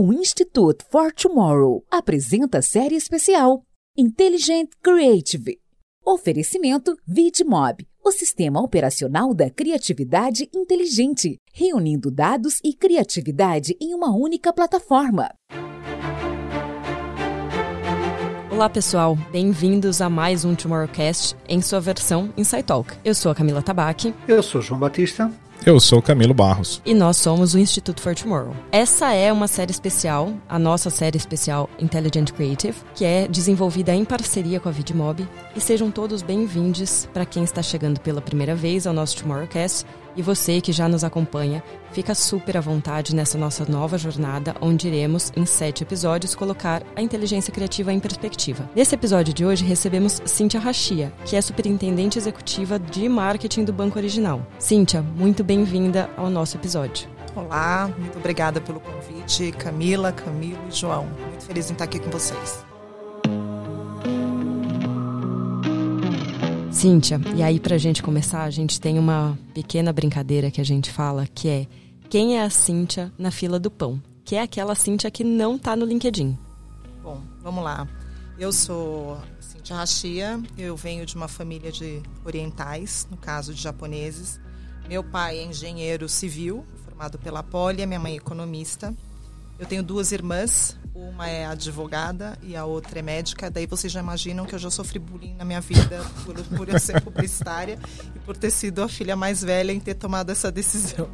O Institute for Tomorrow apresenta a série especial Intelligent Creative. Oferecimento VidMob, o sistema operacional da criatividade inteligente, reunindo dados e criatividade em uma única plataforma. Olá, pessoal. Bem-vindos a mais um Tomorrowcast em sua versão Insight Talk. Eu sou a Camila Tabaque. Eu sou João Batista. Eu sou Camilo Barros. E nós somos o Instituto for Tomorrow. Essa é uma série especial, a nossa série especial Intelligent Creative, que é desenvolvida em parceria com a VidMob. E sejam todos bem-vindos para quem está chegando pela primeira vez ao nosso Tomorrowcast e você que já nos acompanha, fica super à vontade nessa nossa nova jornada, onde iremos, em sete episódios, colocar a inteligência criativa em perspectiva. Nesse episódio de hoje, recebemos Cíntia Rachia, que é superintendente executiva de marketing do Banco Original. Cíntia, muito bem-vinda ao nosso episódio. Olá, muito obrigada pelo convite, Camila, Camilo e João. Muito feliz em estar aqui com vocês. Cíntia, e aí pra gente começar, a gente tem uma pequena brincadeira que a gente fala, que é quem é a Cíntia na fila do pão? Que é aquela Cíntia que não tá no LinkedIn. Bom, vamos lá. Eu sou Cíntia Rachia, eu venho de uma família de orientais, no caso de japoneses. Meu pai é engenheiro civil, formado pela Poli, minha mãe é economista. Eu tenho duas irmãs, uma é advogada e a outra é médica. Daí vocês já imaginam que eu já sofri bullying na minha vida por, por eu ser publicitária e por ter sido a filha mais velha em ter tomado essa decisão.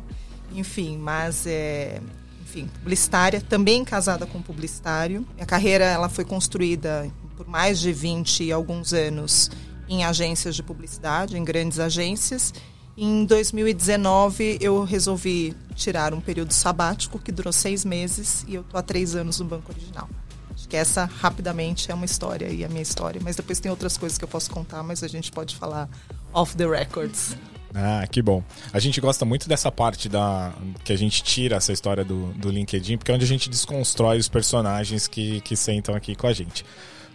Enfim, mas é, enfim, publicitária, também casada com publicitário. Minha carreira ela foi construída por mais de 20 e alguns anos em agências de publicidade, em grandes agências. Em 2019, eu resolvi tirar um período sabático que durou seis meses e eu estou há três anos no Banco Original. Acho que essa, rapidamente, é uma história e a minha história. Mas depois tem outras coisas que eu posso contar, mas a gente pode falar off the records. Ah, que bom. A gente gosta muito dessa parte da que a gente tira essa história do, do LinkedIn, porque é onde a gente desconstrói os personagens que, que sentam aqui com a gente.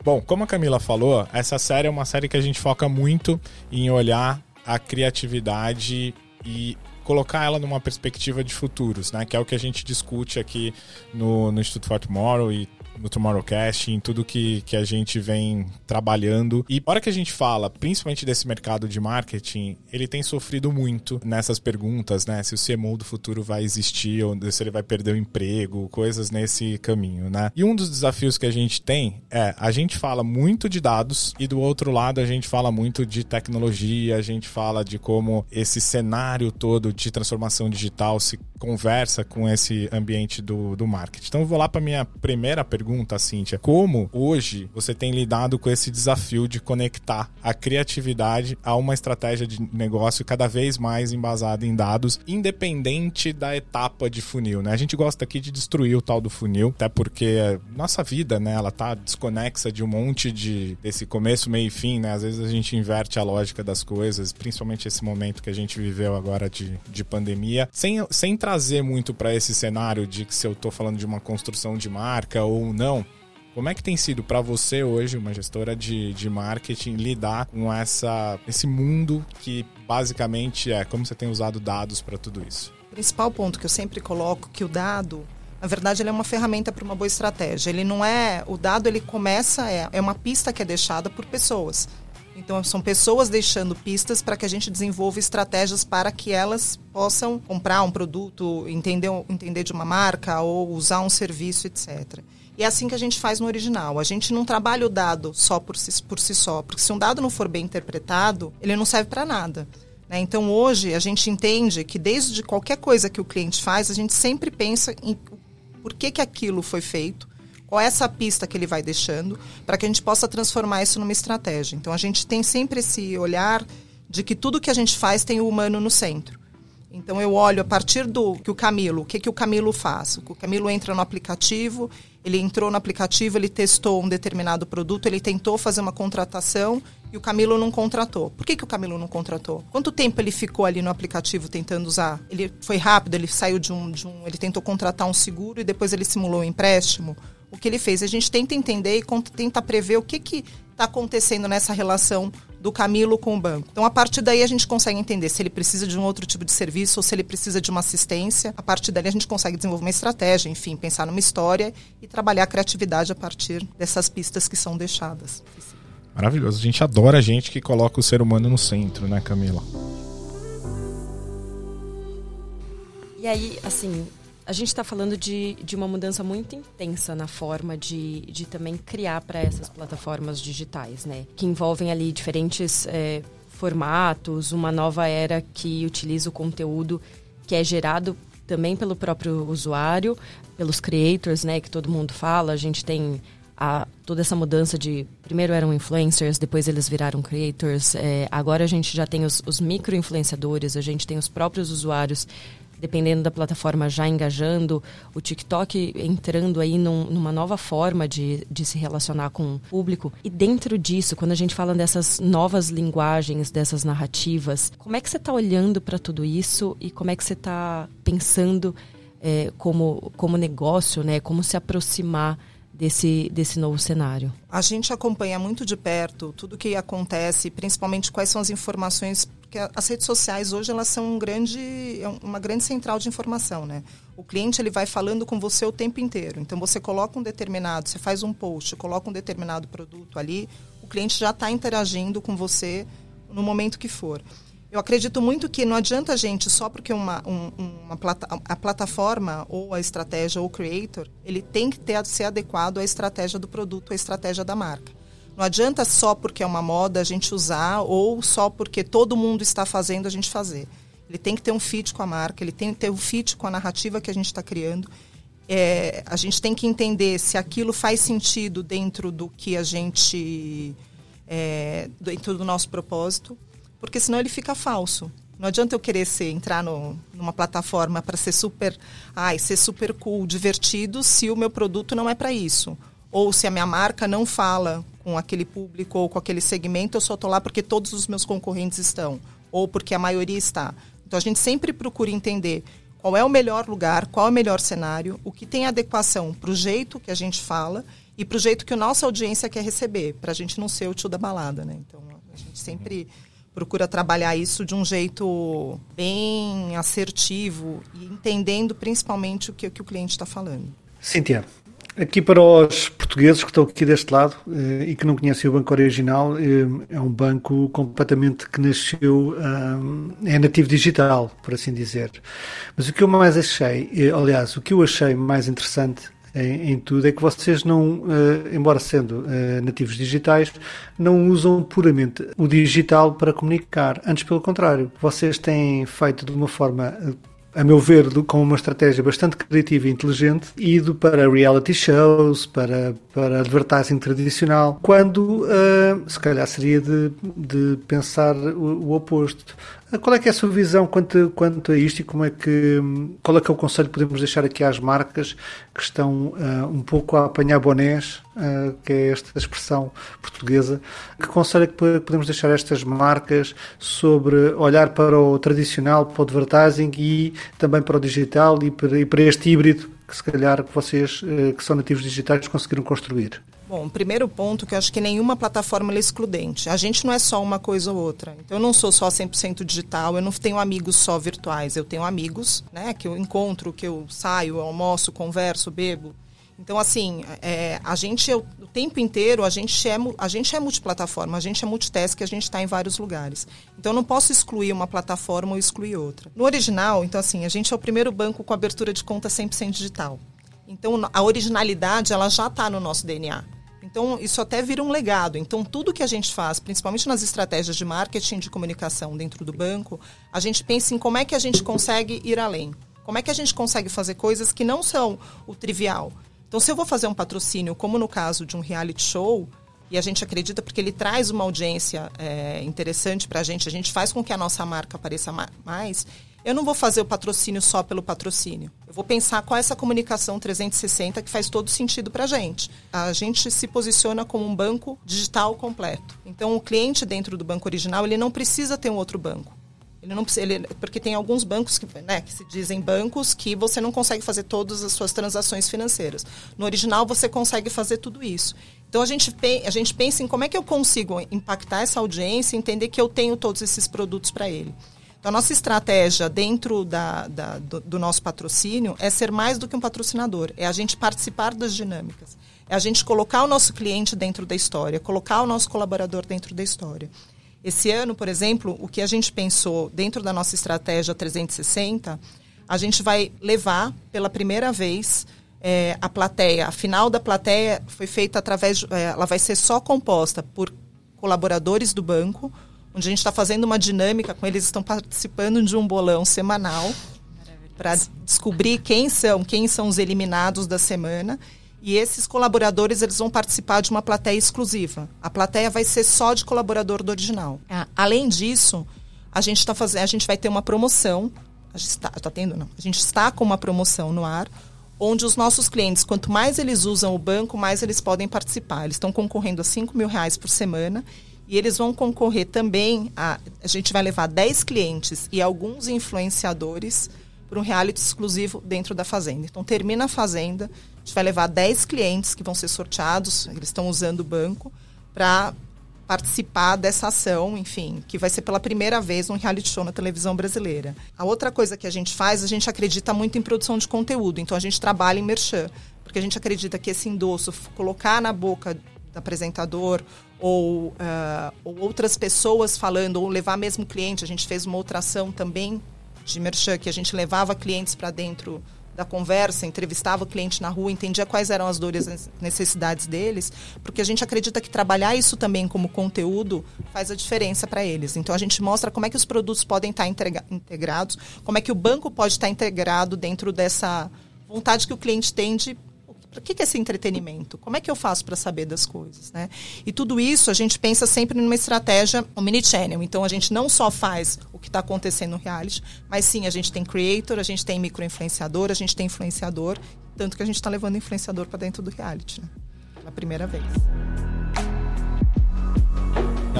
Bom, como a Camila falou, essa série é uma série que a gente foca muito em olhar a criatividade e colocar ela numa perspectiva de futuros, né? Que é o que a gente discute aqui no, no Instituto for Tomorrow e no Tomorrowcast, em tudo que, que a gente vem trabalhando. E hora que a gente fala, principalmente desse mercado de marketing, ele tem sofrido muito nessas perguntas, né? Se o CMO do futuro vai existir ou se ele vai perder o emprego, coisas nesse caminho, né? E um dos desafios que a gente tem é, a gente fala muito de dados e do outro lado a gente fala muito de tecnologia, a gente fala de como esse cenário todo de transformação digital se conversa com esse ambiente do, do marketing. Então eu vou lá para minha primeira pergunta Cíntia. Como hoje você tem lidado com esse desafio de conectar a criatividade a uma estratégia de negócio cada vez mais embasada em dados, independente da etapa de funil, né? A gente gosta aqui de destruir o tal do funil, até porque nossa vida, né, ela tá desconexa de um monte de desse começo, meio e fim, né? Às vezes a gente inverte a lógica das coisas, principalmente esse momento que a gente viveu agora de, de pandemia, sem, sem trazer muito para esse cenário de que se eu tô falando de uma construção de marca ou não. Como é que tem sido para você hoje, uma gestora de, de marketing, lidar com essa, esse mundo que basicamente é como você tem usado dados para tudo isso? O principal ponto que eu sempre coloco que o dado, na verdade, ele é uma ferramenta para uma boa estratégia. Ele não é, o dado ele começa é, é uma pista que é deixada por pessoas. Então, são pessoas deixando pistas para que a gente desenvolva estratégias para que elas possam comprar um produto, entender, entender de uma marca ou usar um serviço, etc. E é assim que a gente faz no original. A gente não trabalha o dado só por si, por si só, porque se um dado não for bem interpretado, ele não serve para nada. Né? Então, hoje, a gente entende que desde qualquer coisa que o cliente faz, a gente sempre pensa em por que, que aquilo foi feito, qual é essa pista que ele vai deixando, para que a gente possa transformar isso numa estratégia. Então, a gente tem sempre esse olhar de que tudo que a gente faz tem o humano no centro. Então eu olho a partir do que o Camilo, o que, que o Camilo faz? O Camilo entra no aplicativo, ele entrou no aplicativo, ele testou um determinado produto, ele tentou fazer uma contratação e o Camilo não contratou. Por que, que o Camilo não contratou? Quanto tempo ele ficou ali no aplicativo tentando usar? Ele foi rápido, ele saiu de um, de um. Ele tentou contratar um seguro e depois ele simulou um empréstimo. O que ele fez? A gente tenta entender e tenta prever o que está acontecendo nessa relação do Camilo com o banco. Então, a partir daí, a gente consegue entender se ele precisa de um outro tipo de serviço ou se ele precisa de uma assistência. A partir daí, a gente consegue desenvolver uma estratégia, enfim, pensar numa história e trabalhar a criatividade a partir dessas pistas que são deixadas. Maravilhoso. A gente adora a gente que coloca o ser humano no centro, né, Camila? E aí, assim, a gente está falando de, de uma mudança muito intensa na forma de, de também criar para essas plataformas digitais, né? Que envolvem ali diferentes é, formatos, uma nova era que utiliza o conteúdo que é gerado também pelo próprio usuário, pelos creators, né? Que todo mundo fala. A gente tem a, toda essa mudança de primeiro eram influencers, depois eles viraram creators. É, agora a gente já tem os, os micro influenciadores, a gente tem os próprios usuários dependendo da plataforma já engajando, o TikTok entrando aí num, numa nova forma de, de se relacionar com o público. E dentro disso, quando a gente fala dessas novas linguagens, dessas narrativas, como é que você está olhando para tudo isso e como é que você está pensando é, como, como negócio, né? Como se aproximar desse, desse novo cenário? A gente acompanha muito de perto tudo o que acontece, principalmente quais são as informações porque as redes sociais hoje elas são um grande, é uma grande central de informação, né? O cliente ele vai falando com você o tempo inteiro. Então você coloca um determinado, você faz um post, coloca um determinado produto ali, o cliente já está interagindo com você no momento que for. Eu acredito muito que não adianta a gente só porque uma, um, uma plata, a plataforma ou a estratégia ou o creator ele tem que ter, ser adequado à estratégia do produto, à estratégia da marca. Não adianta só porque é uma moda a gente usar ou só porque todo mundo está fazendo a gente fazer. Ele tem que ter um fit com a marca, ele tem que ter um fit com a narrativa que a gente está criando. É, a gente tem que entender se aquilo faz sentido dentro do que a gente. É, dentro do nosso propósito, porque senão ele fica falso. Não adianta eu querer ser, entrar no, numa plataforma para ser super, ai, ser super cool, divertido, se o meu produto não é para isso. Ou se a minha marca não fala com aquele público ou com aquele segmento, eu só estou lá porque todos os meus concorrentes estão, ou porque a maioria está. Então a gente sempre procura entender qual é o melhor lugar, qual é o melhor cenário, o que tem adequação para o jeito que a gente fala e para o jeito que a nossa audiência quer receber, para a gente não ser o tio da balada, né? Então a gente sempre procura trabalhar isso de um jeito bem assertivo e entendendo principalmente o que, o, que o cliente está falando. Cíntia, Aqui para os portugueses que estão aqui deste lado eh, e que não conhecem o banco original, eh, é um banco completamente que nasceu, eh, é nativo digital, por assim dizer. Mas o que eu mais achei, aliás, o que eu achei mais interessante em, em, tudo é que vocês não, embora sendo nativos digitais, não usam puramente o digital para comunicar. Antes, pelo contrário, vocês têm feito de uma forma a meu ver, com uma estratégia bastante criativa e inteligente, ido para reality shows, para, para advertising tradicional, quando uh, se calhar seria de, de pensar o, o oposto. Qual é que é a sua visão quanto, quanto a isto e como é que, qual é que é o conselho que podemos deixar aqui às marcas que estão uh, um pouco a apanhar bonés, uh, que é esta expressão portuguesa, que conselho é que podemos deixar estas marcas sobre olhar para o tradicional, para o advertising e também para o digital e para, e para este híbrido que se calhar vocês uh, que são nativos digitais conseguiram construir? Bom, primeiro ponto que eu acho que nenhuma plataforma é excludente. A gente não é só uma coisa ou outra. Então eu não sou só 100% digital, eu não tenho amigos só virtuais, eu tenho amigos, né, que eu encontro, que eu saio, eu almoço, converso, bebo. Então assim, é, a gente o tempo inteiro a gente é a gente é multiplataforma, a gente é multitask, a gente está em vários lugares. Então eu não posso excluir uma plataforma ou excluir outra. No original, então assim, a gente é o primeiro banco com abertura de conta 100% digital. Então a originalidade ela já está no nosso DNA. Então, isso até vira um legado. Então, tudo que a gente faz, principalmente nas estratégias de marketing de comunicação dentro do banco, a gente pensa em como é que a gente consegue ir além. Como é que a gente consegue fazer coisas que não são o trivial. Então, se eu vou fazer um patrocínio, como no caso de um reality show, e a gente acredita porque ele traz uma audiência é, interessante para a gente, a gente faz com que a nossa marca apareça mais, eu não vou fazer o patrocínio só pelo patrocínio. Eu vou pensar qual é essa comunicação 360 que faz todo sentido para a gente. A gente se posiciona como um banco digital completo. Então, o cliente dentro do banco original, ele não precisa ter um outro banco. Ele não precisa, ele, porque tem alguns bancos que, né, que se dizem bancos que você não consegue fazer todas as suas transações financeiras. No original você consegue fazer tudo isso. Então a gente, a gente pensa em como é que eu consigo impactar essa audiência e entender que eu tenho todos esses produtos para ele. Então, a nossa estratégia dentro da, da do, do, nosso patrocínio é ser mais do que um patrocinador, é a gente participar das dinâmicas, é a gente colocar o nosso cliente dentro da história, colocar o nosso colaborador dentro da história. Esse ano, por exemplo, o que a gente pensou dentro da nossa estratégia 360, a gente vai levar pela primeira vez é, a plateia. A final da plateia foi feita através, é, ela vai ser só composta por colaboradores do banco, onde a gente está fazendo uma dinâmica com eles, estão participando de um bolão semanal para descobrir quem são, quem são os eliminados da semana. E esses colaboradores eles vão participar de uma plateia exclusiva. A plateia vai ser só de colaborador do original. Ah, além disso, a gente está fazendo, a gente vai ter uma promoção. A gente está, tá tendo, não? A gente está com uma promoção no ar, onde os nossos clientes, quanto mais eles usam o banco, mais eles podem participar. Eles estão concorrendo a 5 mil reais por semana e eles vão concorrer também a. A gente vai levar 10 clientes e alguns influenciadores para um reality exclusivo dentro da Fazenda. Então, termina a Fazenda, gente vai levar 10 clientes que vão ser sorteados, eles estão usando o banco, para participar dessa ação, enfim, que vai ser pela primeira vez um reality show na televisão brasileira. A outra coisa que a gente faz, a gente acredita muito em produção de conteúdo, então a gente trabalha em merchan, porque a gente acredita que esse endosso, colocar na boca do apresentador ou, uh, ou outras pessoas falando, ou levar mesmo cliente, a gente fez uma outra ação também de merchan, que a gente levava clientes para dentro da conversa, entrevistava o cliente na rua, entendia quais eram as dores e necessidades deles, porque a gente acredita que trabalhar isso também como conteúdo faz a diferença para eles. Então a gente mostra como é que os produtos podem estar integrados, como é que o banco pode estar integrado dentro dessa vontade que o cliente tem de o que é esse entretenimento? Como é que eu faço para saber das coisas? Né? E tudo isso a gente pensa sempre numa estratégia omnichannel. Então a gente não só faz o que está acontecendo no reality, mas sim a gente tem creator, a gente tem microinfluenciador, a gente tem influenciador, tanto que a gente está levando influenciador para dentro do reality, né? pela primeira vez.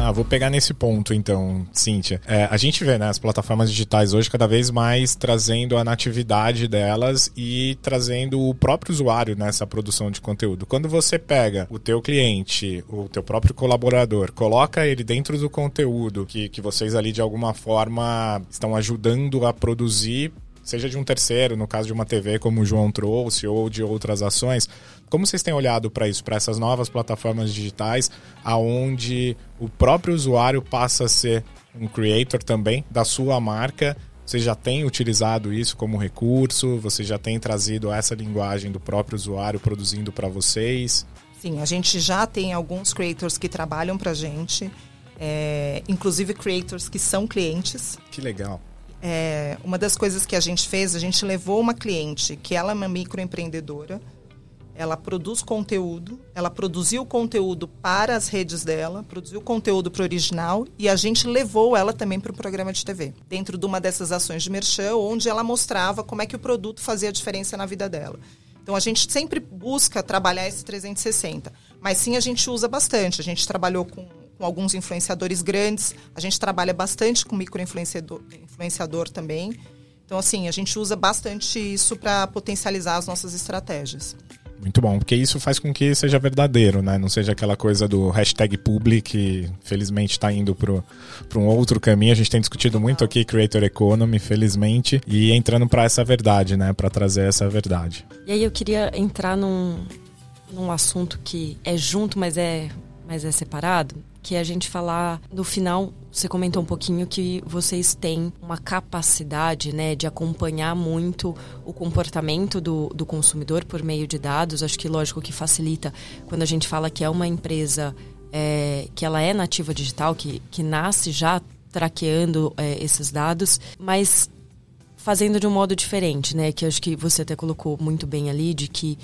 Ah, vou pegar nesse ponto então, Cíntia. É, a gente vê né, as plataformas digitais hoje cada vez mais trazendo a natividade delas e trazendo o próprio usuário nessa produção de conteúdo. Quando você pega o teu cliente, o teu próprio colaborador, coloca ele dentro do conteúdo que, que vocês ali de alguma forma estão ajudando a produzir seja de um terceiro, no caso de uma TV, como o João trouxe, ou de outras ações. Como vocês têm olhado para isso, para essas novas plataformas digitais, aonde o próprio usuário passa a ser um creator também da sua marca? Você já tem utilizado isso como recurso? Você já tem trazido essa linguagem do próprio usuário produzindo para vocês? Sim, a gente já tem alguns creators que trabalham para a gente, é, inclusive creators que são clientes. Que legal. É, uma das coisas que a gente fez, a gente levou uma cliente que ela é uma microempreendedora, ela produz conteúdo, ela produziu conteúdo para as redes dela, produziu conteúdo para o original e a gente levou ela também para o programa de TV, dentro de uma dessas ações de merchan, onde ela mostrava como é que o produto fazia diferença na vida dela. Então a gente sempre busca trabalhar esse 360, mas sim a gente usa bastante. A gente trabalhou com com alguns influenciadores grandes. A gente trabalha bastante com microinfluenciador influenciador também. Então, assim, a gente usa bastante isso para potencializar as nossas estratégias. Muito bom, porque isso faz com que seja verdadeiro, né? Não seja aquela coisa do hashtag public, que felizmente está indo para um outro caminho. A gente tem discutido muito aqui Creator Economy, felizmente, e entrando para essa verdade, né? Para trazer essa verdade. E aí eu queria entrar num, num assunto que é junto, mas é, mas é separado, que é a gente falar no final você comentou um pouquinho que vocês têm uma capacidade né, de acompanhar muito o comportamento do, do consumidor por meio de dados. Acho que lógico que facilita quando a gente fala que é uma empresa é, que ela é nativa digital, que, que nasce já traqueando é, esses dados, mas fazendo de um modo diferente, né? Que acho que você até colocou muito bem ali, de que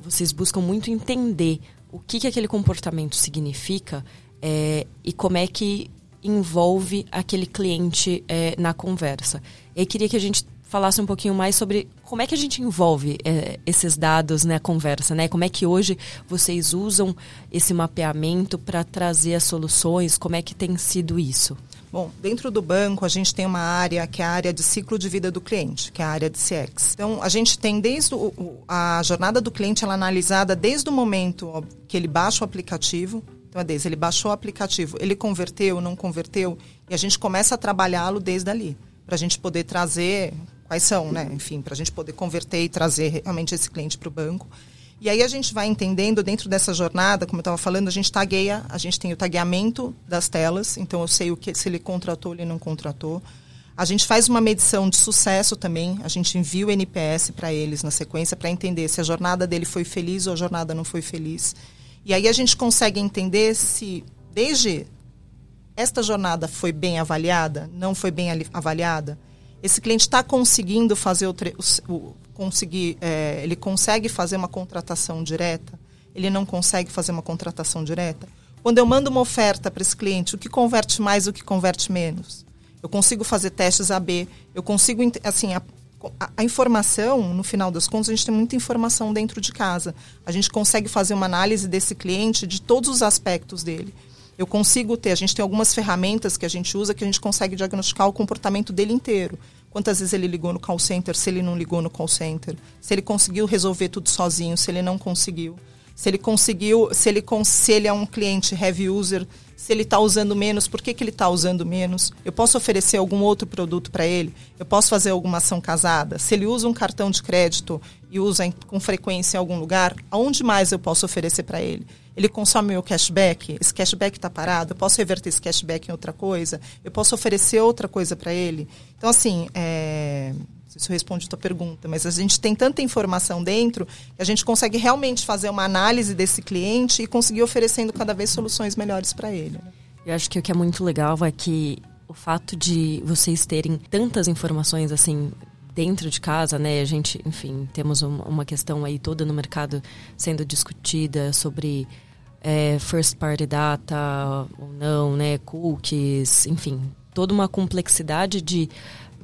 vocês buscam muito entender o que, que aquele comportamento significa é, e como é que envolve aquele cliente é, na conversa. Eu queria que a gente falasse um pouquinho mais sobre como é que a gente envolve é, esses dados na né, conversa, né? Como é que hoje vocês usam esse mapeamento para trazer as soluções? Como é que tem sido isso? Bom, dentro do banco a gente tem uma área que é a área de ciclo de vida do cliente, que é a área de CX. Então a gente tem desde o, a jornada do cliente ela é analisada desde o momento que ele baixa o aplicativo. Então desde ele baixou o aplicativo, ele converteu, não converteu, e a gente começa a trabalhá-lo desde ali, para a gente poder trazer quais são, né? Enfim, para a gente poder converter e trazer realmente esse cliente para o banco. E aí a gente vai entendendo dentro dessa jornada, como eu estava falando, a gente tagueia, a gente tem o tagueamento das telas, então eu sei o que se ele contratou ou ele não contratou. A gente faz uma medição de sucesso também, a gente envia o NPS para eles na sequência para entender se a jornada dele foi feliz ou a jornada não foi feliz. E aí a gente consegue entender se desde esta jornada foi bem avaliada, não foi bem avaliada, esse cliente está conseguindo fazer o, o conseguir, é, ele consegue fazer uma contratação direta, ele não consegue fazer uma contratação direta. Quando eu mando uma oferta para esse cliente, o que converte mais, o que converte menos? Eu consigo fazer testes AB, eu consigo, assim, a, informação, no final das contas, a gente tem muita informação dentro de casa. A gente consegue fazer uma análise desse cliente de todos os aspectos dele. Eu consigo ter, a gente tem algumas ferramentas que a gente usa que a gente consegue diagnosticar o comportamento dele inteiro. Quantas vezes ele ligou no call center, se ele não ligou no call center, se ele conseguiu resolver tudo sozinho, se ele não conseguiu, se ele conseguiu, se ele, se ele é um cliente heavy user, se ele está usando menos, por que, que ele está usando menos? Eu posso oferecer algum outro produto para ele? Eu posso fazer alguma ação casada? Se ele usa um cartão de crédito e usa com frequência em algum lugar, aonde mais eu posso oferecer para ele? ele consome meu cashback, esse cashback está parado, eu posso reverter esse cashback em outra coisa, eu posso oferecer outra coisa para ele. Então, assim, é, eu respondo a tua pergunta, mas a gente tem tanta informação dentro que a gente consegue realmente fazer uma análise desse cliente e conseguir oferecendo cada vez soluções melhores para ele. Eu acho que o que é muito legal é que o fato de vocês terem tantas informações assim dentro de casa, né? A gente, enfim, temos uma questão aí toda no mercado sendo discutida sobre é, first party data ou não, né, cookies, enfim, toda uma complexidade de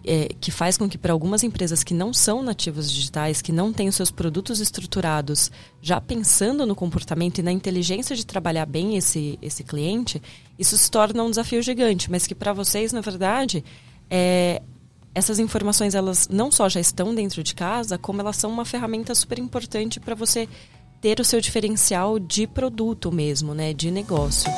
é, que faz com que para algumas empresas que não são nativos digitais, que não têm os seus produtos estruturados, já pensando no comportamento e na inteligência de trabalhar bem esse, esse cliente, isso se torna um desafio gigante, mas que para vocês, na verdade, é, essas informações elas não só já estão dentro de casa, como elas são uma ferramenta super importante para você ter o seu diferencial de produto mesmo, né, de negócio.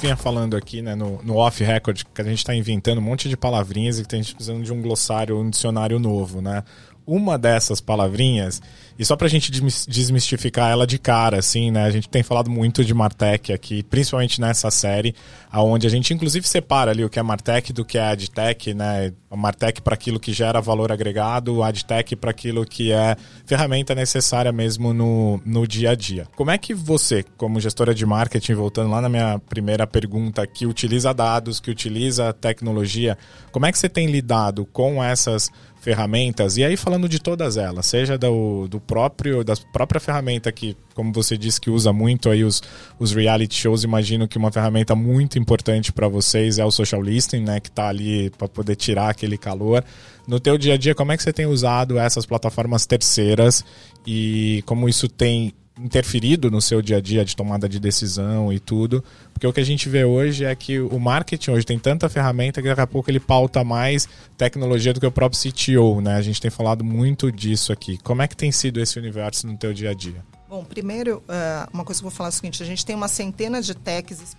Vinha falando aqui né, no, no off-record que a gente está inventando um monte de palavrinhas e que a gente precisando de um glossário, um dicionário novo, né? Uma dessas palavrinhas e só para a gente desmistificar ela de cara, assim, né? A gente tem falado muito de Martech aqui, principalmente nessa série, aonde a gente inclusive separa ali o que é Martech do que é AdTech, né? Martech para aquilo que gera valor agregado, AdTech para aquilo que é ferramenta necessária mesmo no, no dia a dia. Como é que você, como gestora de marketing, voltando lá na minha primeira pergunta, que utiliza dados, que utiliza tecnologia, como é que você tem lidado com essas ferramentas, e aí falando de todas elas, seja do, do próprio, da própria ferramenta que, como você disse, que usa muito aí os, os reality shows, imagino que uma ferramenta muito importante para vocês é o social listening, né, que está ali para poder tirar aquele calor. No teu dia a dia, como é que você tem usado essas plataformas terceiras e como isso tem interferido no seu dia a dia de tomada de decisão e tudo. Porque o que a gente vê hoje é que o marketing hoje tem tanta ferramenta que daqui a pouco ele pauta mais tecnologia do que o próprio CTO, né? A gente tem falado muito disso aqui. Como é que tem sido esse universo no teu dia a dia? Bom, primeiro, eh, uma coisa que eu vou falar é o seguinte: a gente tem uma centena de techs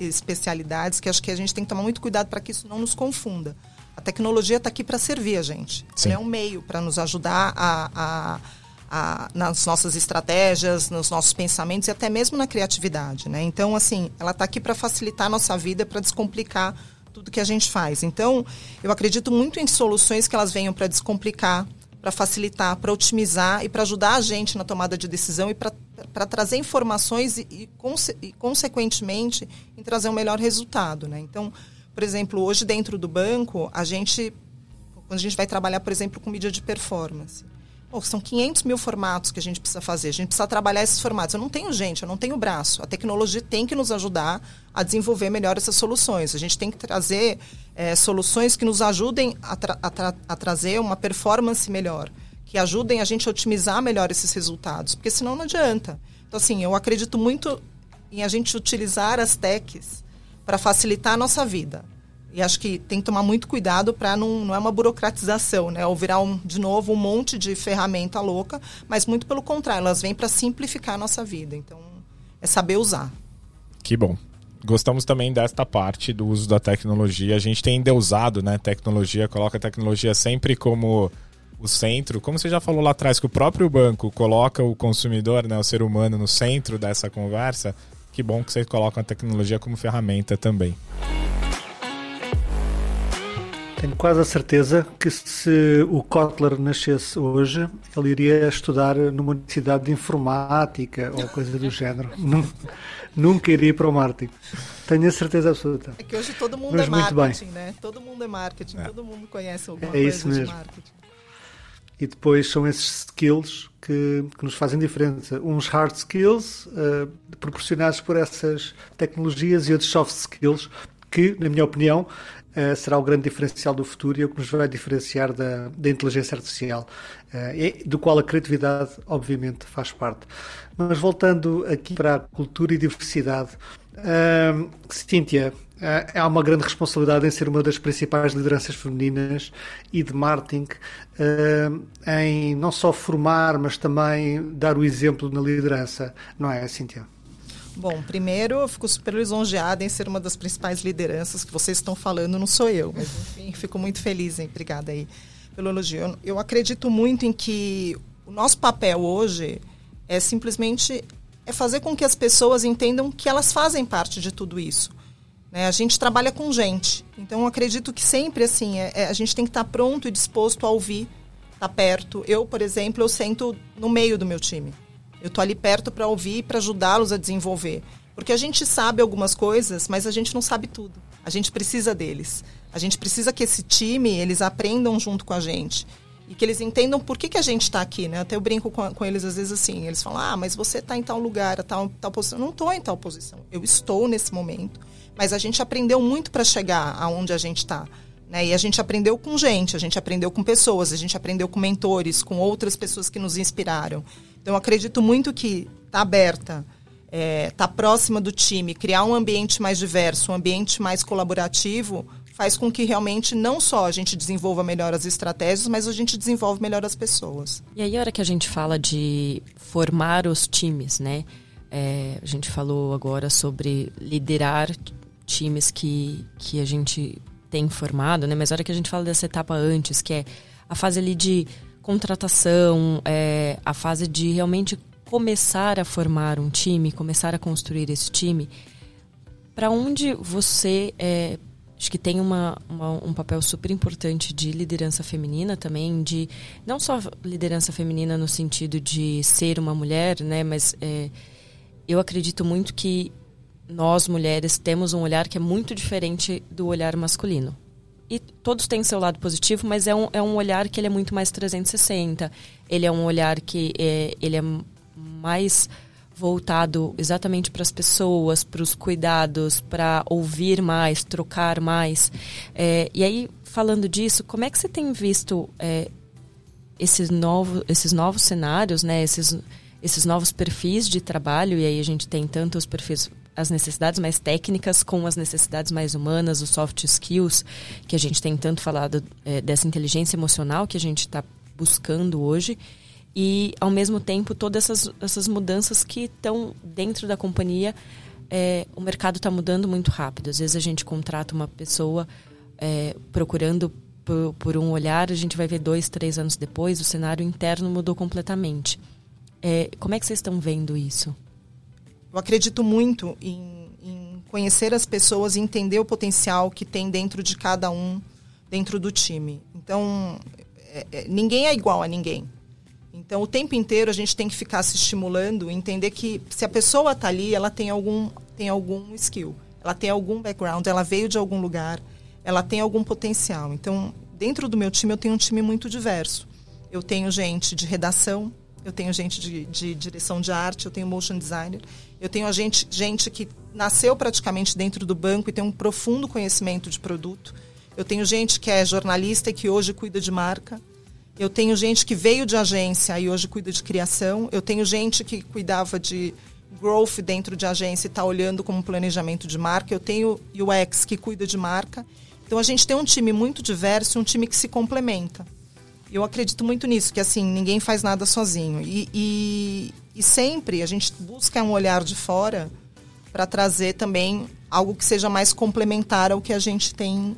e especialidades que acho que a gente tem que tomar muito cuidado para que isso não nos confunda. A tecnologia está aqui para servir a gente. Sim. Ela é um meio para nos ajudar a, a a, nas nossas estratégias, nos nossos pensamentos e até mesmo na criatividade, né? Então, assim, ela está aqui para facilitar a nossa vida, para descomplicar tudo que a gente faz. Então, eu acredito muito em soluções que elas venham para descomplicar, para facilitar, para otimizar e para ajudar a gente na tomada de decisão e para trazer informações e, e, conse e, consequentemente, em trazer um melhor resultado, né? Então, por exemplo, hoje dentro do banco, a gente, quando a gente vai trabalhar, por exemplo, com mídia de performance, São 500 mil formatos que a gente precisa fazer. A gente precisa trabalhar esses formatos. Eu não tenho gente, eu não tenho braço. A tecnologia tem que nos ajudar a desenvolver melhor essas soluções. A gente tem que trazer é, soluções que nos ajudem a, tra a, tra a trazer uma performance melhor, que ajudem a gente a otimizar melhor esses resultados, porque senão não adianta. Então, assim, eu acredito muito em a gente utilizar as techs para facilitar a nossa vida. E acho que tem que tomar muito cuidado para não, não é uma burocratização, né? Ou virar, um, de novo, um monte de ferramenta louca, mas muito pelo contrário, elas vêm para simplificar a nossa vida. Então, é saber usar. Que bom. Gostamos também desta parte do uso da tecnologia. A gente tem endeusado, né? Tecnologia, coloca a tecnologia sempre como o centro. Como você já falou lá atrás, que o próprio banco coloca o consumidor, né, o ser humano, no centro dessa conversa. Que bom que vocês colocam a tecnologia como ferramenta também. Tenho quase a certeza que se o Kotler nascesse hoje, ele iria estudar numa universidade de informática ou coisa do género. Nunca iria para o marketing. Tenho a certeza absoluta. É que hoje todo mundo Mas é marketing, né? Todo mundo é marketing, é. todo mundo conhece alguma é coisa mesmo. de marketing. E depois são esses skills que, que nos fazem diferença. Uns hard skills uh, proporcionados por essas tecnologias e outros soft skills que, na minha opinião, uh, será o grande diferencial do futuro e é o que nos vai diferenciar da, da inteligência artificial, uh, do qual a criatividade, obviamente, faz parte. Mas voltando aqui para a cultura e diversidade, uh, Cíntia, uh, há uma grande responsabilidade em ser uma das principais lideranças femininas e de marketing, em não só formar, mas também dar o exemplo na liderança, não é, Cíntia? Bom, primeiro eu fico super lisonjeada em ser uma das principais lideranças que vocês estão falando, não sou eu, mas enfim, fico muito feliz, hein? Obrigada aí pelo elogio. Eu, acredito muito em que o nosso papel hoje é simplesmente é fazer com que as pessoas entendam que elas fazem parte de tudo isso. Né? A gente trabalha com gente, então acredito que sempre assim é, é, a gente tem que estar pronto e disposto a ouvir, estar tá perto. Eu, por exemplo, eu sento no meio do meu time. Eu estou ali perto para ouvir, para ajudá-los a desenvolver. Porque a gente sabe algumas coisas, mas a gente não sabe tudo. A gente precisa deles. A gente precisa que esse time, eles aprendam junto com a gente. E que eles entendam por que, que a gente está aqui, né? Até eu brinco com, com, eles às vezes assim. Eles falam, ah, mas você está em tal lugar, tal, tal posição. Eu não estou em tal posição. Eu estou nesse momento. Mas a gente aprendeu muito para chegar aonde a gente está. Né? E a gente aprendeu com gente, a gente aprendeu com pessoas, a gente aprendeu com mentores, com outras pessoas que nos inspiraram. Então, acredito muito que tá aberta, é, tá próxima do time, criar um ambiente mais diverso, um ambiente mais colaborativo, faz com que realmente não só a gente desenvolva melhor as estratégias, mas a gente desenvolve melhor as pessoas. E aí, a hora que a gente fala de formar os times, né? É, a gente falou agora sobre liderar times que, que a gente tem formado, né? Mas a hora que a gente fala dessa etapa antes, que é a fase ali de contratação, é, a fase de realmente começar a formar um time, começar a construir esse time, para onde você é, acho que tem uma, uma, um papel super importante de liderança feminina também, de não só liderança feminina no sentido de ser uma mulher, né, mas é, eu acredito muito que nós mulheres temos um olhar que é muito diferente do olhar masculino e todos têm seu lado positivo, mas é um, é um olhar que ele é muito mais 360. Ele é um olhar que é, ele é mais voltado exatamente para as pessoas, para os cuidados, para ouvir mais, trocar mais. É, e aí, falando disso, como é que você tem visto é, esses, novo, esses novos cenários, né? esses, esses novos perfis de trabalho? E aí a gente tem tanto os perfis as necessidades mais técnicas com as necessidades mais humanas, os soft skills, que a gente tem tanto falado é, dessa inteligência emocional que a gente está buscando hoje. E, ao mesmo tempo, todas essas, essas mudanças que estão dentro da companhia. É, o mercado está mudando muito rápido. Às vezes a gente contrata uma pessoa é, procurando por, por, um olhar, a gente vai ver dois, três anos depois, o cenário interno mudou completamente. É, como é que vocês estão vendo isso? Eu acredito muito em, em conhecer as pessoas e entender o potencial que tem dentro de cada um, dentro do time. Então, é, é, ninguém é igual a ninguém. Então, o tempo inteiro a gente tem que ficar se estimulando, entender que se a pessoa está ali, ela tem algum, tem algum skill, ela tem algum background, ela veio de algum lugar, ela tem algum potencial. Então, dentro do meu time, eu tenho um time muito diverso. eu tenho gente de redação, eu tenho gente de, de direção de arte, eu tenho motion designer, eu tenho gente, gente que nasceu praticamente dentro do banco e tem um profundo conhecimento de produto. Eu tenho gente que é jornalista e que hoje cuida de marca. Eu tenho gente que veio de agência e hoje cuida de criação. Eu tenho gente que cuidava de growth dentro de agência e está olhando como planejamento de marca. Eu tenho UX que cuida de marca. Então a gente tem um time muito diverso, um time que se complementa. Eu acredito muito nisso, que assim, ninguém faz nada sozinho. E, e, e sempre a gente busca um olhar de fora para trazer também algo que seja mais complementar ao que a gente tem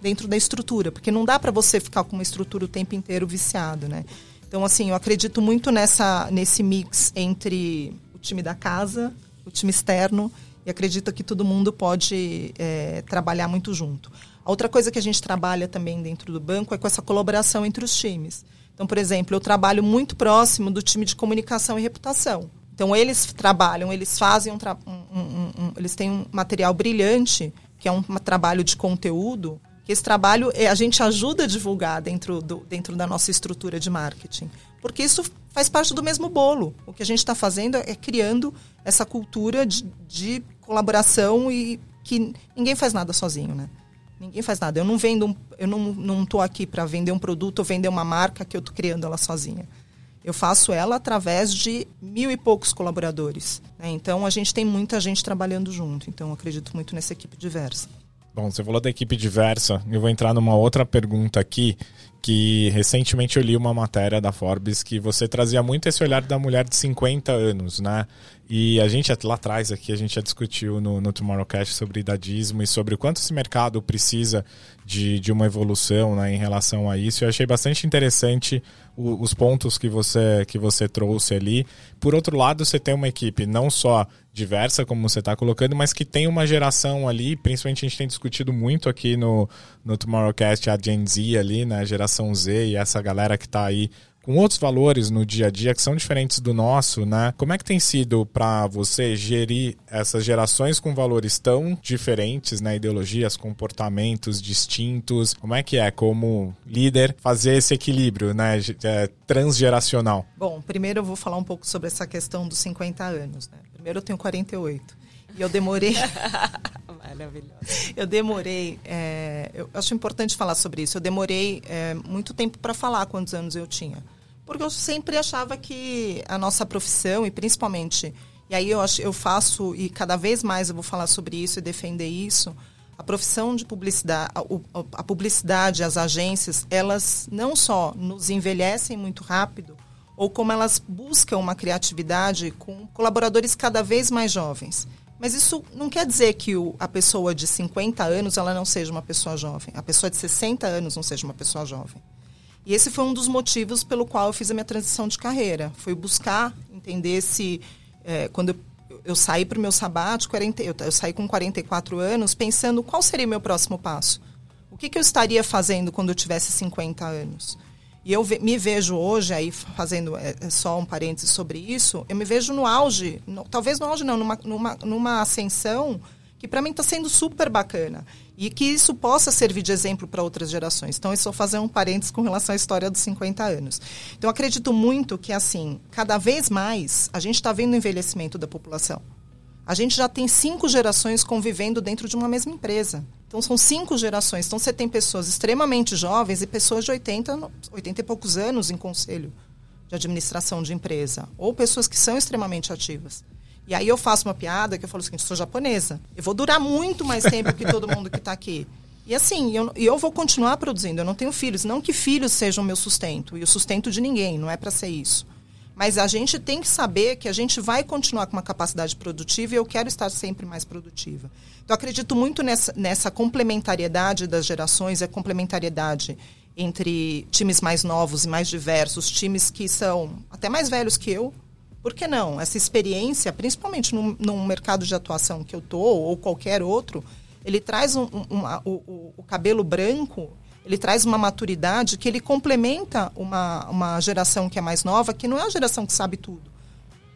dentro da estrutura, porque não dá para você ficar com uma estrutura o tempo inteiro viciado, né? Então, assim, eu acredito muito nessa, nesse mix entre o time da casa, o time externo, e acredito que todo mundo pode é, trabalhar muito junto. Outra coisa que a gente trabalha também dentro do banco é com essa colaboração entre os times. Então, por exemplo, eu trabalho muito próximo do time de comunicação e reputação. Então, eles trabalham, eles fazem um, um, um, eles têm um material brilhante, que é um trabalho de conteúdo, esse trabalho é, a gente ajuda a divulgar dentro, do, dentro da nossa estrutura de marketing. Porque isso faz parte do mesmo bolo. O que a gente está fazendo é criando essa cultura de, de colaboração e que ninguém faz nada sozinho, né? Ninguém faz nada. Eu não vendo, eu não não estou aqui para vender um produto ou vender uma marca que eu estou criando ela sozinha. Eu faço ela através de mil e poucos colaboradores. Né? Então a gente tem muita gente trabalhando junto. Então eu acredito muito nessa equipe diversa. Bom, você falou da equipe diversa. Eu vou entrar numa outra pergunta aqui, que recentemente eu li uma matéria da Forbes que você trazia muito esse olhar da mulher de 50 anos, né? E a gente lá atrás aqui, a gente já discutiu no, no Tomorrowcast sobre idadismo e sobre o quanto esse mercado precisa de, de uma evolução né, em relação a isso. Eu achei bastante interessante o, os pontos que você, que você trouxe ali. Por outro lado, você tem uma equipe não só diversa, como você está colocando, mas que tem uma geração ali, principalmente a gente tem discutido muito aqui no, no Tomorrowcast, a Gen Z ali, né, a geração Z e essa galera que está aí com outros valores no dia a dia que são diferentes do nosso, né? Como é que tem sido para você gerir essas gerações com valores tão diferentes, né? Ideologias, comportamentos distintos. Como é que é, como líder, fazer esse equilíbrio, né? É, transgeracional? Bom, primeiro eu vou falar um pouco sobre essa questão dos 50 anos, né? Primeiro eu tenho 48. E eu demorei. Maravilhoso. Eu demorei. É, eu acho importante falar sobre isso. Eu demorei é, muito tempo para falar quantos anos eu tinha porque eu sempre achava que a nossa profissão, e principalmente, e aí eu, eu faço, e cada vez mais eu vou falar sobre isso e defender isso, a profissão de publicidade, a, a publicidade, as agências, elas não só nos envelhecem muito rápido, ou como elas buscam uma criatividade com colaboradores cada vez mais jovens. Mas isso não quer dizer que o, a pessoa de 50 anos ela não seja uma pessoa jovem. A pessoa de 60 anos não seja uma pessoa jovem. E esse foi um dos motivos pelo qual eu fiz a minha transição de carreira. Foi buscar entender se. É, quando eu, eu saí para o meu sabático, eu, eu saí com 44 anos, pensando qual seria o meu próximo passo. O que, que eu estaria fazendo quando eu tivesse 50 anos? E eu me vejo hoje, aí fazendo é, é, só um parênteses sobre isso, eu me vejo no auge, no, talvez no auge não, numa, numa, numa ascensão que para mim está sendo super bacana e que isso possa servir de exemplo para outras gerações. Então, eu só fazer um parênteses com relação à história dos 50 anos. Então, acredito muito que, assim, cada vez mais a gente está vendo o envelhecimento da população. A gente já tem cinco gerações convivendo dentro de uma mesma empresa. Então, são cinco gerações. Então, você tem pessoas extremamente jovens e pessoas de 80, 80 e poucos anos em conselho de administração de empresa. Ou pessoas que são extremamente ativas. E aí eu faço uma piada que eu falo assim, sou japonesa. Eu vou durar muito mais tempo que todo mundo que está aqui. E assim, eu, eu vou continuar produzindo. Eu não tenho filhos. Não que filhos sejam meu sustento. E o sustento de ninguém. Não é para ser isso. Mas a gente tem que saber que a gente vai continuar com uma capacidade produtiva e eu quero estar sempre mais produtiva. Então, acredito muito nessa, nessa complementariedade das gerações, a complementariedade entre times mais novos e mais diversos, times que são até mais velhos que eu, por que não? Essa experiência, principalmente num, num mercado de atuação que eu tô ou qualquer outro, ele traz um, um, o, o, cabelo branco, ele traz uma maturidade que ele complementa uma, uma geração que é mais nova, que não é uma geração que sabe tudo.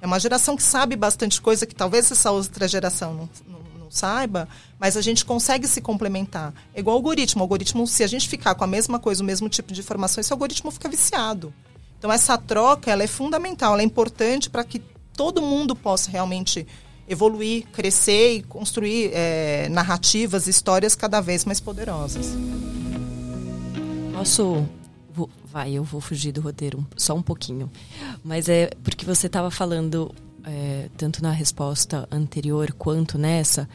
É uma geração que sabe bastante coisa que talvez essa outra geração não, não, não saiba, mas a gente consegue se complementar. É igual algoritmo. O algoritmo, se a gente ficar com a mesma coisa, o mesmo tipo de informação, esse algoritmo fica viciado. Então essa troca ela é fundamental, ela é importante para que todo mundo possa realmente evoluir, crescer e construir é, narrativas, histórias cada vez mais poderosas. Posso. Vou, vai, eu vou fugir do roteiro só um pouquinho. Mas é porque você estava falando, é, tanto na resposta anterior quanto nessa,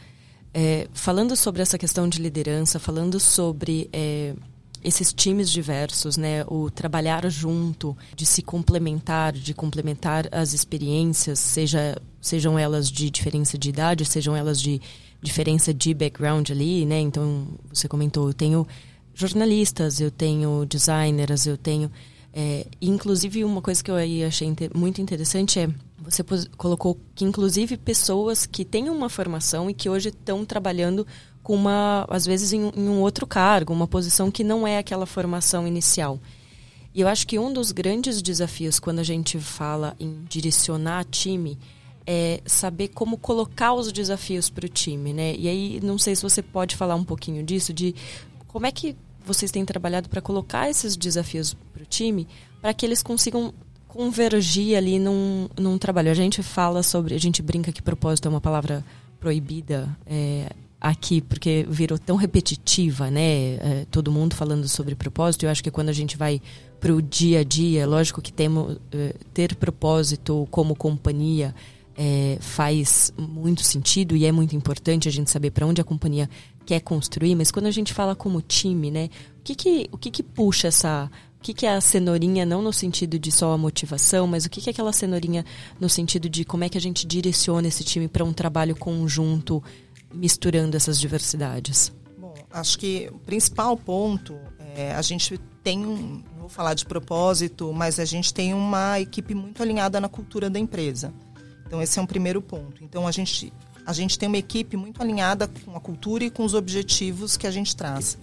é, falando sobre essa questão de liderança, falando sobre é, esses times diversos, né? O trabalhar junto, de se complementar, de complementar as experiências, seja, sejam elas de diferença de idade, sejam elas de diferença de background ali, né? Então, você comentou, eu tenho jornalistas, eu tenho designers, eu tenho... É, inclusive, uma coisa que eu aí achei muito interessante é você colocou que, inclusive, pessoas que têm uma formação e que hoje estão trabalhando com uma, às vezes, em, em um outro cargo, uma posição que não é aquela formação inicial. E eu acho que um dos grandes desafios quando a gente fala em direcionar time é saber como colocar os desafios para o time, né? E aí, não sei se você pode falar um pouquinho disso, de como é que vocês têm trabalhado para colocar esses desafios para o time, para que eles consigam convergir ali num, num trabalho. A gente fala sobre, a gente brinca que propósito é uma palavra proibida, é, aqui, porque virou tão repetitiva, né? É, todo mundo falando sobre propósito. Eu acho que quando a gente vai para o dia a dia, lógico que temos, é, ter propósito como companhia é, faz muito sentido e é muito importante a gente saber para onde a companhia quer construir, mas quando a gente fala como time, né? O que, que, o que, que puxa essa. O que, que é a cenourinha, não no sentido de só a motivação, mas o que, que é aquela cenourinha no sentido de como é que a gente direciona esse time para um trabalho conjunto misturando essas diversidades? Bom, acho que o principal ponto é a gente tem um, não vou falar de propósito, mas a gente tem uma equipe muito alinhada na cultura da empresa. Então esse é um primeiro ponto. Então a gente a gente tem uma equipe muito alinhada com a cultura e com os objetivos que a gente traz.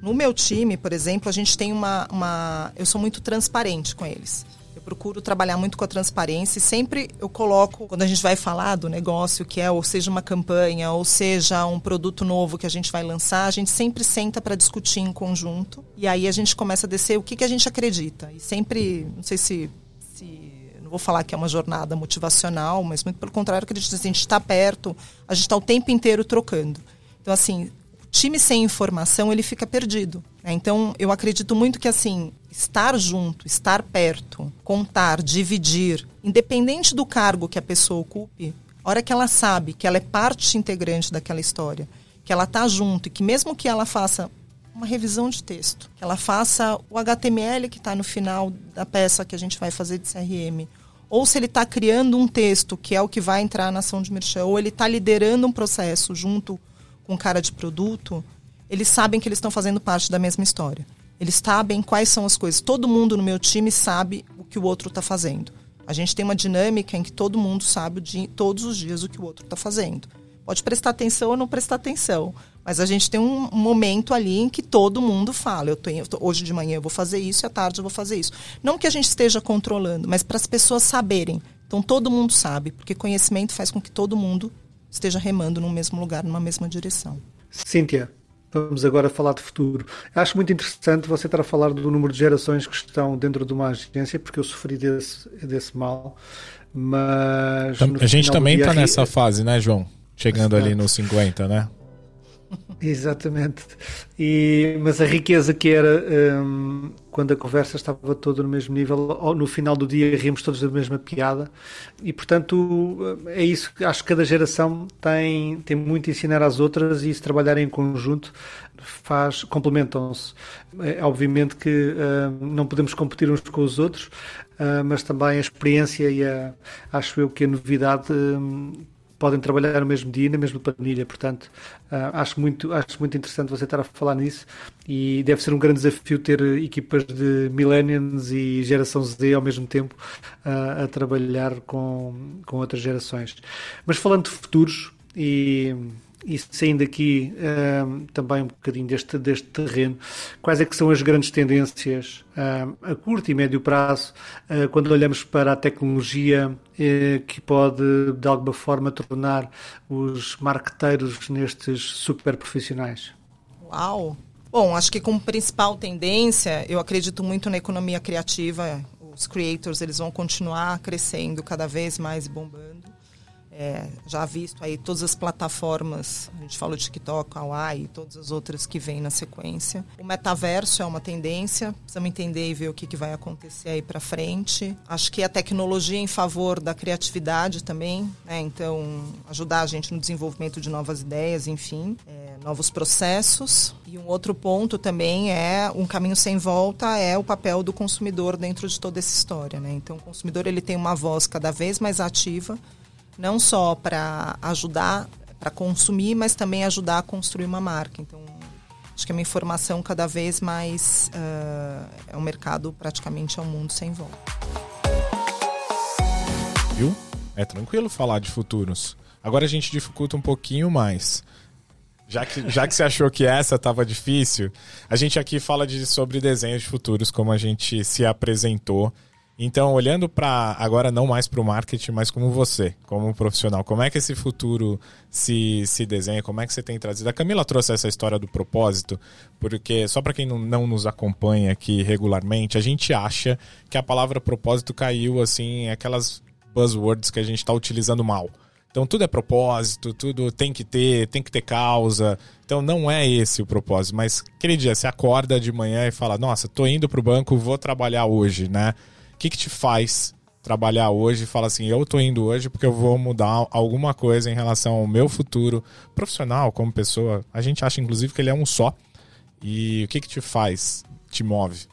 No meu time, por exemplo, a gente tem uma, uma eu sou muito transparente com eles. Eu procuro trabalhar muito com a transparência e sempre eu coloco, quando a gente vai falar do negócio que é, ou seja uma campanha, ou seja um produto novo que a gente vai lançar, a gente sempre senta para discutir em conjunto e aí a gente começa a descer o que, que a gente acredita. E sempre, não sei se, se não vou falar que é uma jornada motivacional, mas muito pelo contrário, acredito que a gente está perto, a gente está o tempo inteiro trocando. Então, assim, time sem informação ele fica perdido. Né? Então eu acredito muito que assim estar junto, estar perto, contar, dividir, independente do cargo que a pessoa ocupe, a hora que ela sabe que ela é parte integrante daquela história, que ela está junto e que mesmo que ela faça uma revisão de texto, que ela faça o HTML que está no final da peça que a gente vai fazer de CRM, ou se ele está criando um texto que é o que vai entrar na ação de merchan, ou ele está liderando um processo junto com cara de produto, eles sabem que eles estão fazendo parte da mesma história. Eles sabem quais são as coisas. Todo mundo no meu time sabe o que o outro está fazendo. A gente tem uma dinâmica em que todo mundo sabe de, todos os dias o que o outro está fazendo. Pode prestar atenção ou não prestar atenção, mas a gente tem um momento ali em que todo mundo fala. Eu tenho, hoje de manhã eu vou fazer isso e à tarde eu vou fazer isso. Não que a gente esteja controlando, mas para as pessoas saberem. Então todo mundo sabe, porque conhecimento faz com que todo mundo esteja remando no mesmo lugar, numa mesma direção. Cíntia, vamos agora falar de futuro. Acho muito interessante você estar a falar do número de gerações que estão dentro de uma agência, porque eu sofri desse, desse mal. Mas. A gente também está nessa fase, né, João? Chegando ali nos 50, né? Exatamente. E, mas a riqueza que era um, quando a conversa estava toda no mesmo nível, no final do dia rimos todos da mesma piada. E portanto é isso. Acho que cada geração tem, tem muito a ensinar às outras e se trabalharem em conjunto faz complementam-se. É, obviamente que uh, não podemos competir uns com os outros, uh, mas também a experiência e a, acho eu que a novidade uh, podem trabalhar no mesmo dia, na mesma planilha. Portanto, uh, acho, muito, acho muito interessante você estar a falar nisso e deve ser um grande desafio ter equipas de millennials e geração Z ao mesmo tempo uh, a trabalhar com, com outras gerações. Mas falando de futuros e e saindo aqui uh, também um bocadinho deste, deste terreno, quais é que são as grandes tendências uh, a curto e médio prazo uh, quando olhamos para a tecnologia que pode de alguma forma tornar os marqueteiros nestes super profissionais? Uau! Bom, acho que como principal tendência, eu acredito muito na economia criativa, os creators eles vão continuar crescendo cada vez mais bombando. É, já visto aí todas as plataformas, a gente falou de TikTok, Kawaii e todas as outras que vêm na sequência. O metaverso é uma tendência, precisamos entender e ver o que, que vai acontecer aí para frente. Acho que a tecnologia em favor da criatividade também, né? então ajudar a gente no desenvolvimento de novas ideias, enfim, é, novos processos. E um outro ponto também é um caminho sem volta é o papel do consumidor dentro de toda essa história. Né? Então o consumidor ele tem uma voz cada vez mais ativa não só para ajudar, para consumir, mas também ajudar a construir uma marca. Então, acho que a minha informação cada vez mais uh, é um mercado praticamente é um mundo sem volta. Viu? É tranquilo falar de futuros. Agora a gente dificulta um pouquinho mais. Já que, já que você achou que essa estava difícil, a gente aqui fala de, sobre desenhos de futuros, como a gente se apresentou então, olhando para agora não mais para o marketing, mas como você, como profissional, como é que esse futuro se, se desenha? Como é que você tem trazido? A Camila trouxe essa história do propósito, porque só para quem não, não nos acompanha aqui regularmente, a gente acha que a palavra propósito caiu assim, aquelas buzzwords que a gente está utilizando mal. Então tudo é propósito, tudo tem que ter, tem que ter causa. Então não é esse o propósito, mas aquele dia você acorda de manhã e fala: "Nossa, tô indo pro banco, vou trabalhar hoje", né? Que, que te faz trabalhar hoje e falar assim, eu tô indo hoje porque eu vou mudar alguma coisa em relação ao meu futuro profissional como pessoa. A gente acha inclusive que ele é um só. E o que que te faz, te move?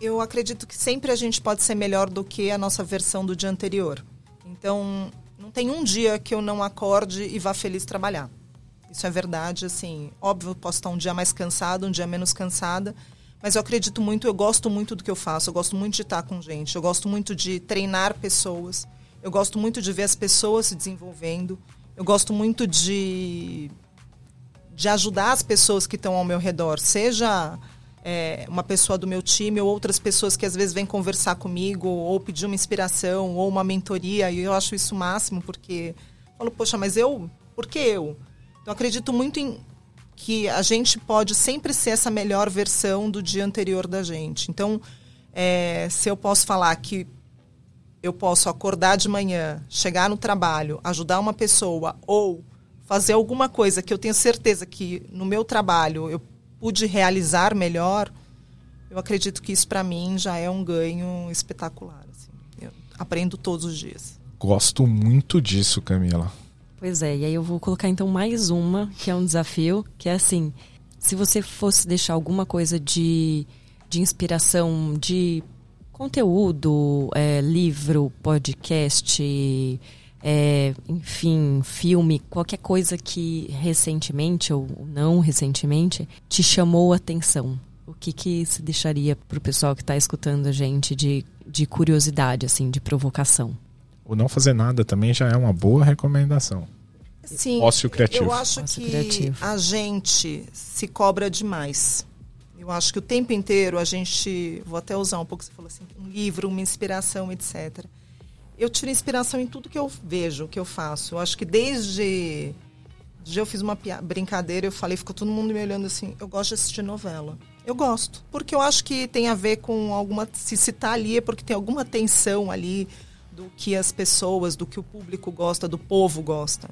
Eu acredito que sempre a gente pode ser melhor do que a nossa versão do dia anterior. Então, não tem um dia que eu não acorde e vá feliz trabalhar. Isso é verdade, assim. Óbvio, posso estar um dia mais cansado, um dia menos cansada, mas eu acredito muito, eu gosto muito do que eu faço, eu gosto muito de estar com gente, eu gosto muito de treinar pessoas, eu gosto muito de ver as pessoas se desenvolvendo, eu gosto muito de, de ajudar as pessoas que estão ao meu redor, seja é, uma pessoa do meu time ou outras pessoas que às vezes vêm conversar comigo ou pedir uma inspiração ou uma mentoria, e eu acho isso o máximo, porque eu falo, poxa, mas eu, por que eu? Então, acredito muito em que a gente pode sempre ser essa melhor versão do dia anterior da gente. Então, é, se eu posso falar que eu posso acordar de manhã, chegar no trabalho, ajudar uma pessoa ou fazer alguma coisa que eu tenho certeza que no meu trabalho eu pude realizar melhor, eu acredito que isso para mim já é um ganho espetacular. Assim. Eu aprendo todos os dias. Gosto muito disso, Camila. Pois é, e aí eu vou colocar então mais uma, que é um desafio, que é assim, se você fosse deixar alguma coisa de, de inspiração, de conteúdo, é, livro, podcast, é, enfim, filme, qualquer coisa que recentemente ou não recentemente te chamou a atenção. O que que se deixaria para o pessoal que está escutando a gente de, de curiosidade, assim, de provocação? O não fazer nada também já é uma boa recomendação. Sim, ócio criativo. Eu acho ócio que criativo. a gente se cobra demais. Eu acho que o tempo inteiro a gente. Vou até usar um pouco, você falou assim, um livro, uma inspiração, etc. Eu tiro inspiração em tudo que eu vejo, que eu faço. Eu acho que desde. desde eu fiz uma brincadeira, eu falei, ficou todo mundo me olhando assim. Eu gosto de assistir novela. Eu gosto. Porque eu acho que tem a ver com alguma. Se citar tá ali é porque tem alguma tensão ali do que as pessoas, do que o público gosta, do povo gosta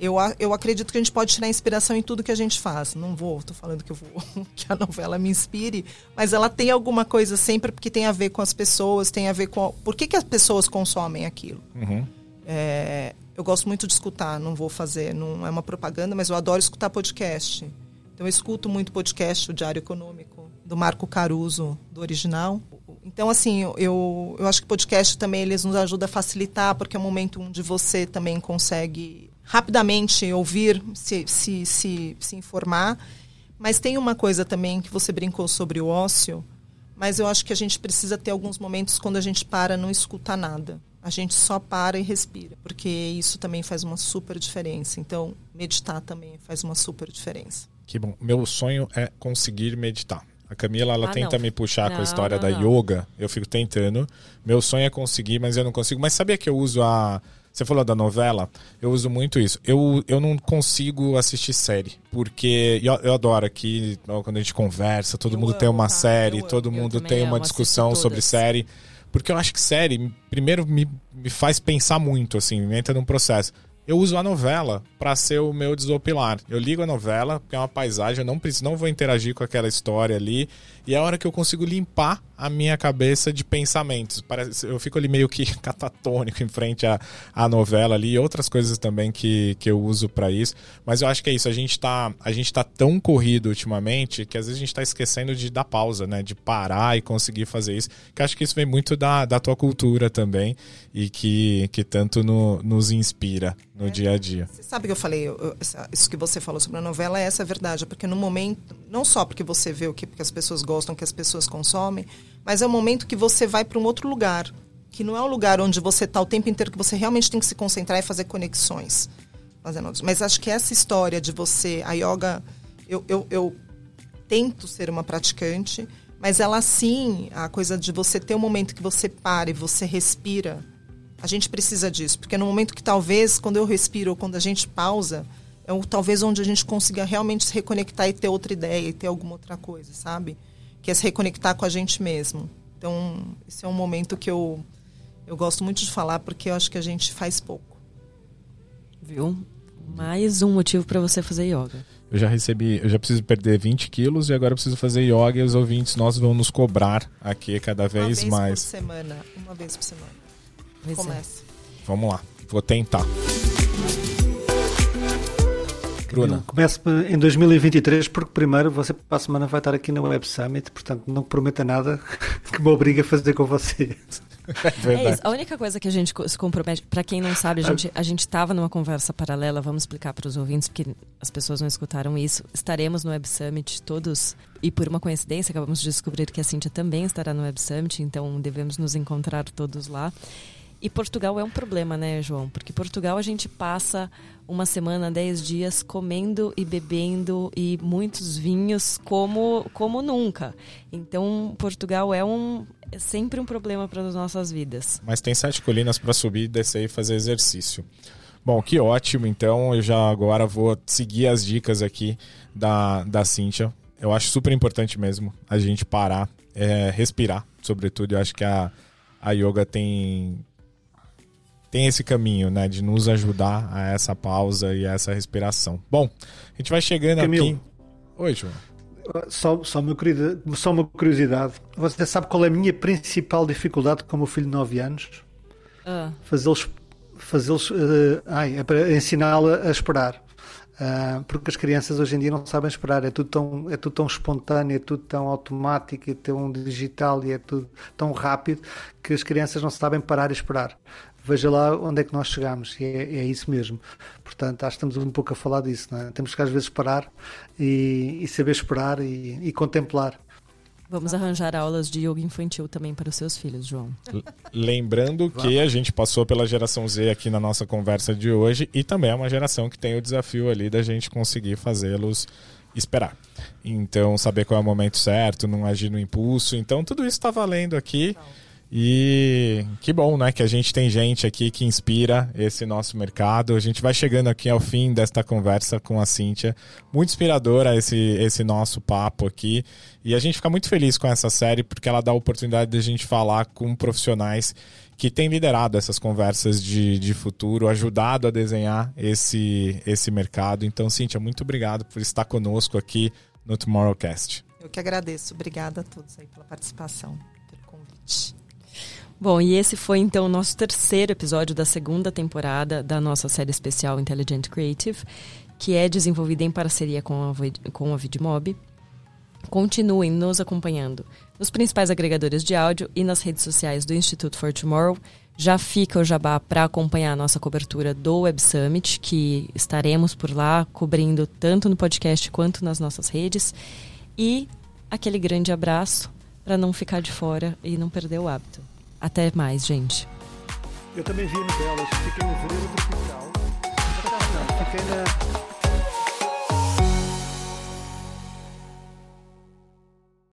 eu, eu acredito que a gente pode tirar inspiração em tudo que a gente faz. Não vou, estou falando que eu vou que a novela me inspire, mas ela tem alguma coisa sempre porque tem a ver com as pessoas, tem a ver com por que, que as pessoas consomem aquilo. Uhum. É, eu gosto muito de escutar, não vou fazer, não é uma propaganda, mas eu adoro escutar podcast. Então eu escuto muito podcast, o Diário Econômico, do Marco Caruso, do original. Então, assim, eu, eu acho que podcast também eles nos ajuda a facilitar, porque é um momento onde você também consegue rapidamente ouvir, se, se, se, se informar. Mas tem uma coisa também que você brincou sobre o ócio, mas eu acho que a gente precisa ter alguns momentos quando a gente para não escuta nada. A gente só para e respira, porque isso também faz uma super diferença. Então, meditar também faz uma super diferença. Que bom. Meu sonho é conseguir meditar. A Camila, ela ah, tenta não. me puxar não, com a história não, da yoga. Eu fico tentando. Meu sonho é conseguir, mas eu não consigo. Mas sabia que eu uso a você falou da novela, eu uso muito isso. Eu, eu não consigo assistir série, porque eu, eu adoro aqui, quando a gente conversa, todo eu mundo amo, tem uma tá? série, todo mundo tem uma discussão sobre série. Porque eu acho que série, primeiro, me, me faz pensar muito, assim, me entra num processo eu uso a novela para ser o meu desopilar. Eu ligo a novela, porque é uma paisagem, eu não preciso, não vou interagir com aquela história ali, e é a hora que eu consigo limpar a minha cabeça de pensamentos. Parece, eu fico ali meio que catatônico em frente à, à novela ali e outras coisas também que, que eu uso para isso. Mas eu acho que é isso, a gente tá, a gente tá tão corrido ultimamente que às vezes a gente tá esquecendo de dar pausa, né, de parar e conseguir fazer isso. Que acho que isso vem muito da, da tua cultura também e que, que tanto no, nos inspira no é. dia a dia. Você sabe que eu falei, isso que você falou sobre a novela, é essa a verdade, porque no momento, não só porque você vê o que, que as pessoas gostam, que as pessoas consomem, mas é o momento que você vai para um outro lugar, que não é um lugar onde você está o tempo inteiro, que você realmente tem que se concentrar e fazer conexões. Fazendo, mas acho que essa história de você, a yoga, eu, eu, eu tento ser uma praticante, mas ela sim, a coisa de você ter um momento que você para e você respira, a gente precisa disso, porque no momento que talvez, quando eu respiro ou quando a gente pausa, é o, talvez onde a gente consiga realmente se reconectar e ter outra ideia e ter alguma outra coisa, sabe? Que é se reconectar com a gente mesmo. Então, esse é um momento que eu, eu gosto muito de falar, porque eu acho que a gente faz pouco. Viu? Mais um motivo para você fazer yoga. Eu já recebi, eu já preciso perder 20 quilos e agora preciso fazer yoga e os ouvintes nós vão nos cobrar aqui cada vez, mais. Uma vez por semana. Uma vez por semana. Pois é. Comece. É. Vamos lá, vou tentar. Bruna. Comece em 2023, porque primeiro você para a semana vai estar aqui na Web Summit, portanto não prometa nada que me obrigue a fazer com você. É, é isso. A única coisa que a gente se compromete, para quem não sabe, a gente a gente estava numa conversa paralela, vamos explicar para os ouvintes, porque as pessoas não escutaram isso. Estaremos no Web Summit todos, e por uma coincidência acabamos de descobrir que a Cintia também estará no Web Summit, então devemos nos encontrar todos lá. E Portugal é um problema, né, João? Porque Portugal a gente passa uma semana, dez dias comendo e bebendo e muitos vinhos como, como nunca. Então, Portugal é um é sempre um problema para as nossas vidas. Mas tem sete colinas para subir, descer e fazer exercício. Bom, que ótimo. Então, eu já agora vou seguir as dicas aqui da, da Cíntia. Eu acho super importante mesmo a gente parar, é, respirar, sobretudo. Eu acho que a, a yoga tem tem esse caminho, né, de nos ajudar a essa pausa e a essa respiração. Bom, a gente vai chegando Camilo, aqui. Oi, João. Só, só, uma só uma curiosidade. Você sabe qual é a minha principal dificuldade com o meu filho de 9 anos? Uh. Fazê-los. Fazê-los uh, ai, é para ensiná-la a esperar. Uh, porque as crianças hoje em dia não sabem esperar, é tudo, tão, é tudo tão espontâneo, é tudo tão automático, é tão digital e é tudo tão rápido que as crianças não sabem parar e esperar veja lá onde é que nós chegamos, e é, é, isso mesmo. Portanto, acho que estamos um pouco a falar disso, não é? Temos que às vezes parar e, e saber esperar e, e, contemplar. Vamos arranjar aulas de yoga infantil também para os seus filhos, João. Lembrando que a gente passou pela geração Z aqui na nossa conversa de hoje e também é uma geração que tem o desafio ali da gente conseguir fazê-los esperar. Então, saber qual é o momento certo, não agir no impulso. Então, tudo isso está valendo aqui. Não. E que bom, né, que a gente tem gente aqui que inspira esse nosso mercado. A gente vai chegando aqui ao fim desta conversa com a Cíntia. Muito inspiradora esse, esse nosso papo aqui. E a gente fica muito feliz com essa série porque ela dá a oportunidade de a gente falar com profissionais que têm liderado essas conversas de, de futuro, ajudado a desenhar esse, esse mercado. Então, Cíntia, muito obrigado por estar conosco aqui no Tomorrowcast. Eu que agradeço. Obrigada a todos aí pela participação, pelo convite. Bom, e esse foi então o nosso terceiro episódio da segunda temporada da nossa série especial Intelligent Creative, que é desenvolvida em parceria com a, com a Vidmob. Continuem nos acompanhando nos principais agregadores de áudio e nas redes sociais do Instituto for Tomorrow. Já fica o jabá para acompanhar a nossa cobertura do Web Summit, que estaremos por lá cobrindo tanto no podcast quanto nas nossas redes. E aquele grande abraço para não ficar de fora e não perder o hábito. Até mais, gente. Eu também vi no delas, fiquei no vereda tropical. Não, fiquei na